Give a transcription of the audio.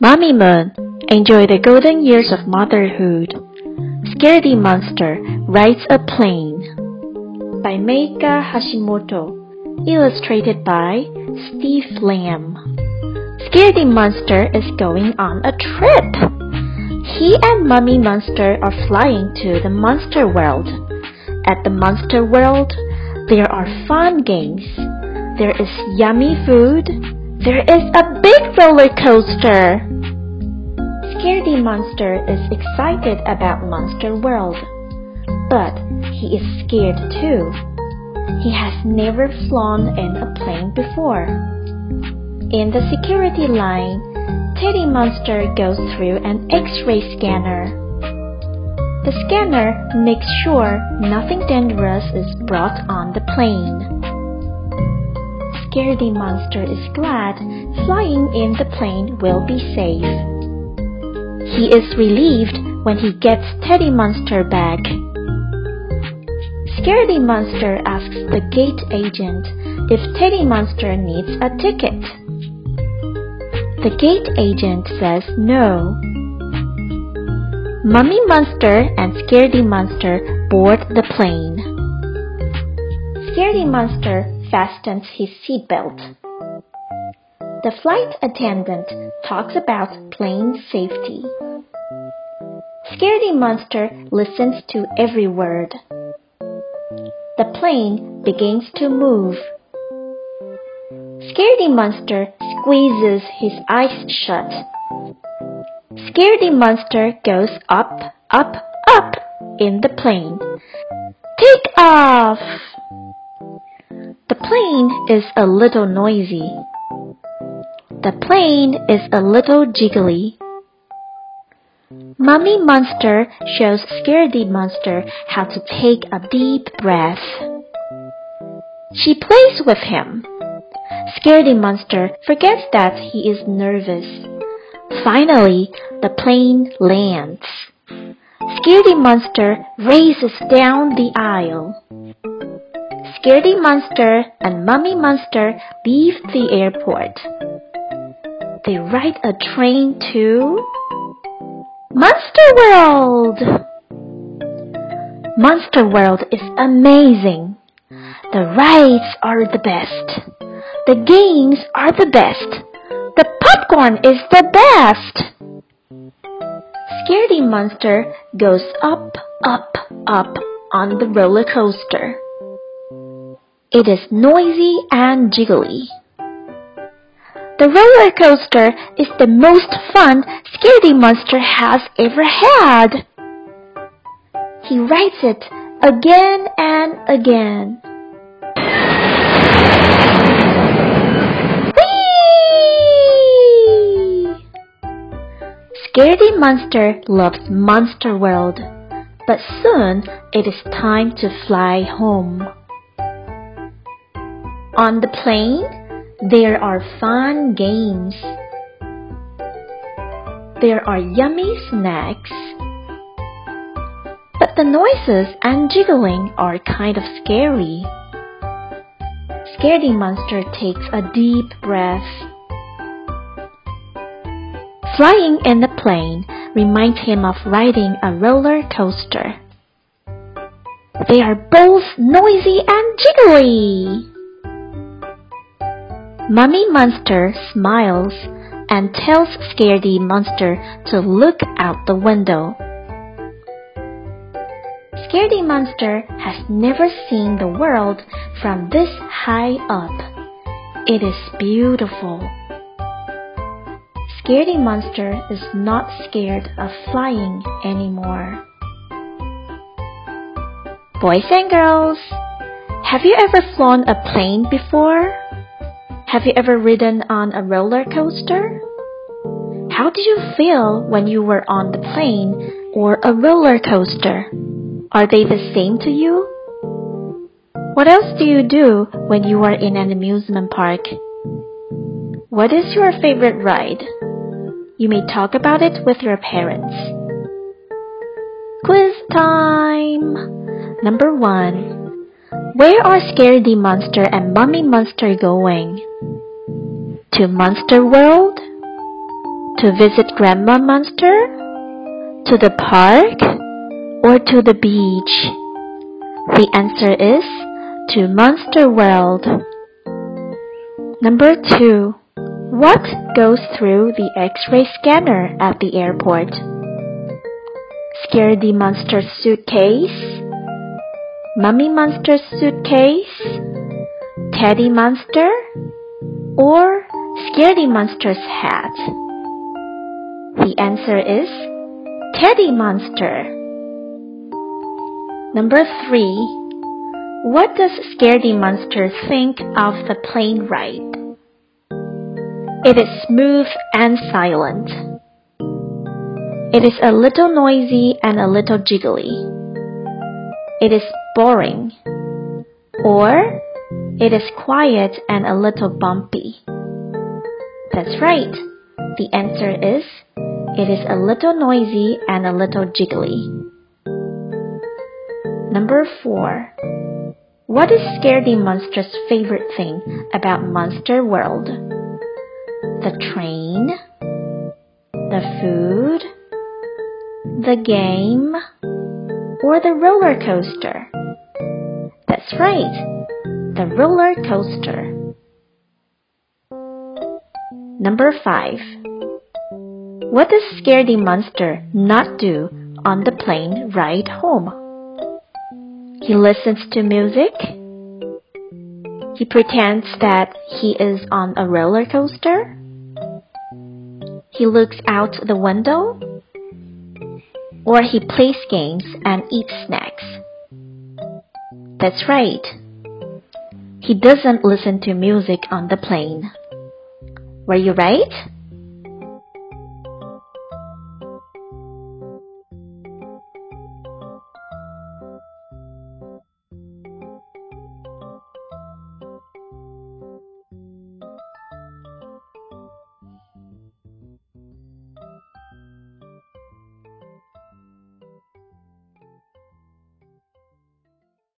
Mommy Moon, enjoy the golden years of motherhood. Scaredy Monster rides a plane. By Meika Hashimoto. Illustrated by Steve Lambe. Scaredy Monster is going on a trip. He and Mummy Monster are flying to the Monster World. At the Monster World, there are fun games. There is yummy food. There is a big roller coaster. Scaredy Monster is excited about Monster World, but he is scared too. He has never flown in a plane before. In the security line, Teddy Monster goes through an X-ray scanner. The scanner makes sure nothing dangerous is brought on the plane. Scaredy Monster is glad flying in the plane will be safe. He is relieved when he gets Teddy Monster back. Scaredy Monster asks the gate agent if Teddy Monster needs a ticket. The gate agent says no. Mummy Monster and Scaredy Monster board the plane. Scaredy Monster fastens his seatbelt. The flight attendant talks about plane safety. Scaredy Monster listens to every word. The plane begins to move. Scaredy Monster squeezes his eyes shut. Scaredy Monster goes up, up, up in the plane. Take off! The plane is a little noisy. The plane is a little jiggly. Mummy Monster shows Scaredy Monster how to take a deep breath. She plays with him. Scaredy Monster forgets that he is nervous. Finally, the plane lands. Scaredy Monster races down the aisle. Scaredy Monster and Mummy Monster leave the airport. They ride a train to Monster World! Monster World is amazing. The rides are the best. The games are the best. The popcorn is the best. Scaredy Monster goes up, up, up on the roller coaster. It is noisy and jiggly. The roller coaster is the most fun Scaredy Monster has ever had. He rides it again and again. Whee! Scaredy Monster loves Monster World, but soon it is time to fly home. On the plane, there are fun games. There are yummy snacks. But the noises and jiggling are kind of scary. Scaredy Monster takes a deep breath. Flying in the plane reminds him of riding a roller coaster. They are both noisy and jiggly. Mummy Monster smiles and tells Scaredy Monster to look out the window. Scaredy Monster has never seen the world from this high up. It is beautiful. Scaredy Monster is not scared of flying anymore. Boys and girls, have you ever flown a plane before? Have you ever ridden on a roller coaster? How did you feel when you were on the plane or a roller coaster? Are they the same to you? What else do you do when you are in an amusement park? What is your favorite ride? You may talk about it with your parents. Quiz time! Number one. Where are Scaredy Monster and Mummy Monster going? To Monster World? To visit Grandma Monster? To the park? Or to the beach? The answer is to Monster World. Number 2. What goes through the X-ray scanner at the airport? Scaredy Monster's suitcase? Mummy Monster's suitcase? Teddy Monster? Or Scaredy Monster's hat? The answer is Teddy Monster. Number 3. What does Scaredy Monster think of the plane ride? It is smooth and silent. It is a little noisy and a little jiggly. It is boring. Or it is quiet and a little bumpy. That's right. The answer is it is a little noisy and a little jiggly. Number 4. What is Scaredy Monster's favorite thing about Monster World? the train, the food, the game, or the roller coaster? That's right, the roller coaster. Number 5. What does Scaredy Monster not do on the plane ride home? He listens to music. He pretends that he is on a roller coaster. He looks out the window. Or he plays games and eats snacks. That's right. He doesn't listen to music on the plane. Were you right?